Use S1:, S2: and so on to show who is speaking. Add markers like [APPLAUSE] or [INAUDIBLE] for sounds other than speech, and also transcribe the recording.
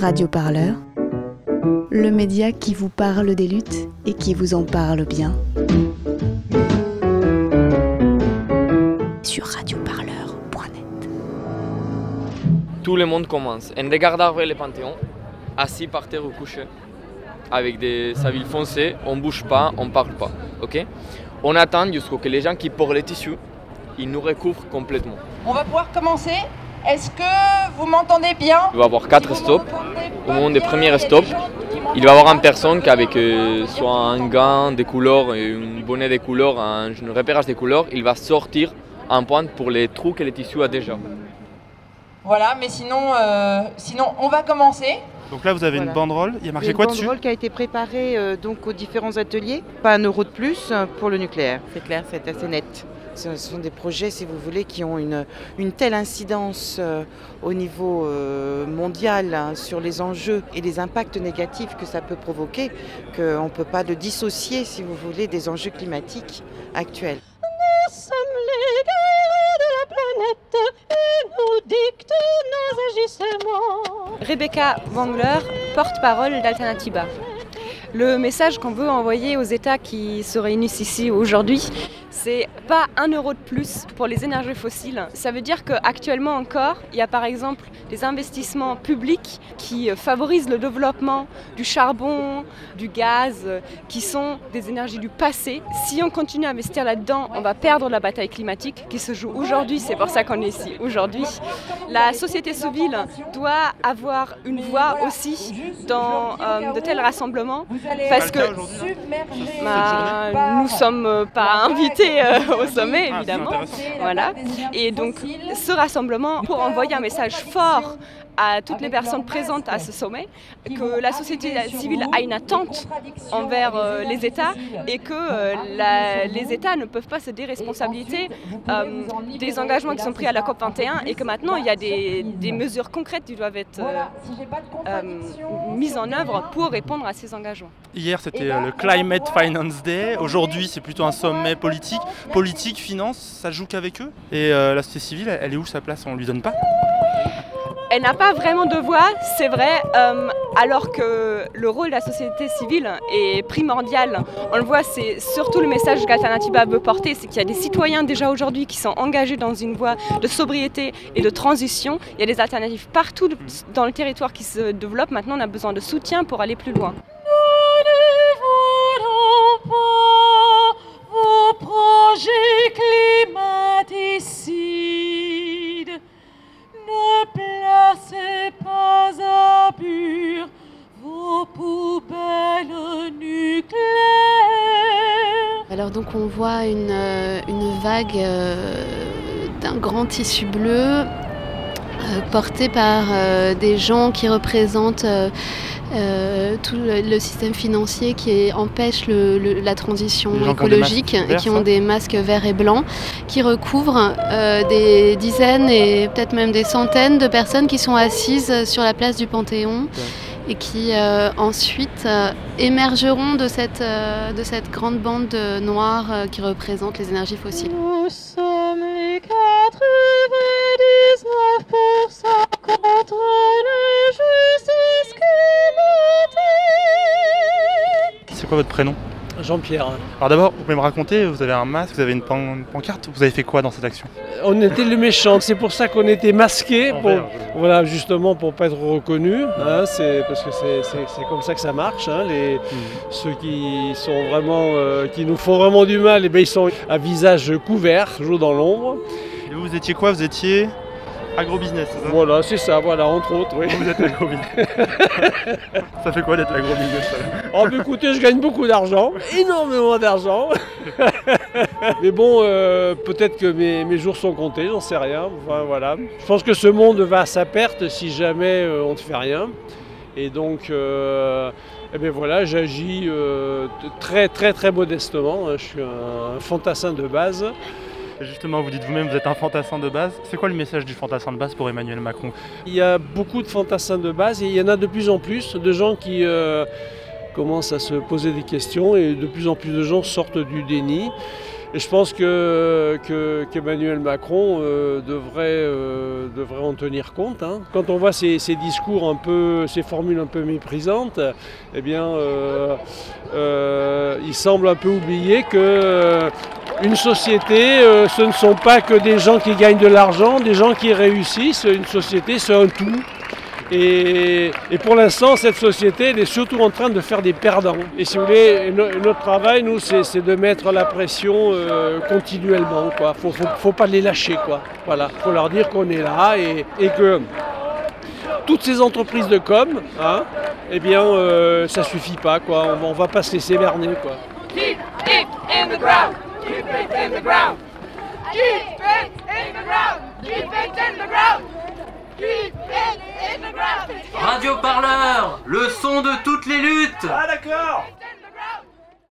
S1: Radio Parleur, le média qui vous parle des luttes et qui vous en parle bien. Sur radioparleur.net.
S2: Tout le monde commence en regardant vers le Panthéon, assis par terre ou couché, avec des savilles foncées, on bouge pas, on parle pas, ok? On attend jusqu'à que les gens qui portent les tissus, ils nous recouvrent complètement.
S3: On va pouvoir commencer. Est-ce que vous m'entendez bien
S2: Il va y avoir quatre
S3: Si
S2: stops. Au moment des premiers stops, Il va y avoir une personne qui avec euh, soit un gant de couleur un bonnet de couleur, un, un repérage de couleur, il va sortir un point pour les trous que le tissu a déjà.
S3: Voilà, mais sinon, euh, sinon on va commencer.
S4: Donc là, vous avez
S5: Voilà.
S4: une banderole. Il y a marqué
S5: une
S4: quoi dessus
S5: banderole qui a été préparée euh, donc aux différents ateliers. Pas un euro de plus pour le nucléaire. C'est clair, c'est assez net. Ce sont des projets, si vous voulez, qui ont une, une telle incidence euh, au niveau euh, mondial hein, sur les enjeux et les impacts négatifs que ça peut provoquer qu'on ne peut pas le dissocier, si vous voulez, des enjeux climatiques actuels.
S6: Rebecca Wangler, porte-parole d'Alternativa. Le message qu'on veut envoyer aux États qui se réunissent ici aujourd'hui, c'est pas un euro de plus pour les énergies fossiles. Ça veut dire qu'actuellement encore, il y a par exemple des investissements publics qui euh, favorisent le développement du charbon, du gaz, euh, qui sont des énergies du passé. Si on continue à investir là-dedans, on va perdre la bataille climatique qui se joue aujourd'hui. C'est pour ça qu'on est ici aujourd'hui. La société civile doit avoir une voix aussi dans euh, de tels rassemblements parce que bah, nous sommes pas invités euh, au sommet
S4: Ah, c'est
S6: évidemment.
S4: intéressant.
S6: Voilà. Et donc ce rassemblement pour envoyer un message fort à toutes les personnes présentes à ce sommet, que la société civile a une attente envers euh, les États et que euh, la- les États ne peuvent pas se déresponsabiliser euh, des engagements qui sont pris à la COP 21 et que maintenant il y a des, des mesures concrètes qui doivent être mises en œuvre pour répondre à ces engagements.
S4: Hier, c'était euh, le Climate Finance Day. Aujourd'hui, c'est plutôt un sommet politique. Politique, finance, ça joue qu'avec eux. Et euh, la société civile, elle- elle est où sa place? On lui donne pas?
S6: Elle n'a pas vraiment de voix, c'est vrai, euh, alors que le rôle de la société civile est primordial. On le voit, c'est surtout le message qu'Alternativa veut porter, c'est qu'il y a des citoyens déjà aujourd'hui qui sont engagés dans une voie de sobriété et de transition. Il y a des alternatives partout dans le territoire qui se développent. Maintenant, on a besoin de soutien pour aller plus loin.
S7: Ne pas vos projets
S8: Alors donc on voit une, euh, une vague euh, d'un grand tissu bleu euh, porté par euh, des gens qui représentent euh, euh, tout le, le système financier qui empêche le- le- la transition
S4: qui
S8: écologique et qui ont des masques verts et blancs qui recouvrent des dizaines et peut-être même des centaines de personnes qui sont assises sur la place du Panthéon et qui euh, ensuite euh, émergeront de cette, euh, de cette grande bande euh, noire euh, qui représente les énergies fossiles.
S7: Nous sommes les 99% contre.
S4: C'est quoi votre prénom?
S9: Jean-Pierre.
S4: Alors d'abord, vous pouvez me raconter, vous avez un masque, vous avez une pan- une pancarte. Vous avez fait quoi dans cette action?
S9: On était les méchants, c'est pour ça qu'on était masqués,
S4: En
S9: pour,
S4: vert,
S9: voilà, justement pour pas être reconnus, hein, c'est parce que c'est- comme ça que ça marche. hein, les, Ceux qui sont vraiment, euh, qui nous font vraiment du mal, eh ben, ils sont à visage couvert, toujours dans l'ombre.
S4: Et vous, vous étiez quoi? Vous étiez agrobusiness, c'est ça
S9: Voilà, c'est ça, voilà, entre autres. Oui.
S4: Vous êtes agrobusiness. [LAUGHS] ça fait quoi d'être agrobusiness ça
S9: Oh, bah, écoutez, je gagne beaucoup d'argent, énormément d'argent. [LAUGHS] Mais bon, euh, peut-être que mes, mes jours sont comptés, j'en sais rien. Enfin, voilà. Je pense que ce monde va à sa perte si jamais euh, on ne fait rien. Et donc, euh, eh ben voilà, j'agis très très très modestement. hein. Je suis un fantassin de base.
S4: Justement, vous dites vous-même, vous êtes un fantassin de base. C'est quoi le message du fantassin de base pour Emmanuel Macron?
S9: Il y a beaucoup de fantassins de base et il y en a de plus en plus de gens qui euh, commencent à se poser des questions et de plus en plus de gens sortent du déni. Et je pense que, que- qu'Emmanuel Macron euh, devrait, euh, devrait en tenir compte. hein. Quand on voit ces, ces discours un peu, ces formules un peu méprisantes, eh bien, il semble un peu oublier que une société, euh, ce ne sont pas que des gens qui gagnent de l'argent, des gens qui réussissent. Une société, c'est un tout. Et, pour l'instant, cette société, elle est surtout en train de faire des perdants. Et si vous voulez, no- notre travail, nous, c'est de mettre la pression euh, continuellement. Il faut, faut, pas les lâcher. Quoi. Voilà, faut leur dire qu'on est là et, que toutes ces entreprises de com, hein, eh bien, euh, ça suffit pas. On, on va pas se laisser berner. Quoi.
S7: Keep it in the ground. Keep it in the ground. Keep it in the ground. Keep it in the ground.
S10: Radio Parleur, le son de toutes les luttes
S4: Ah d'accord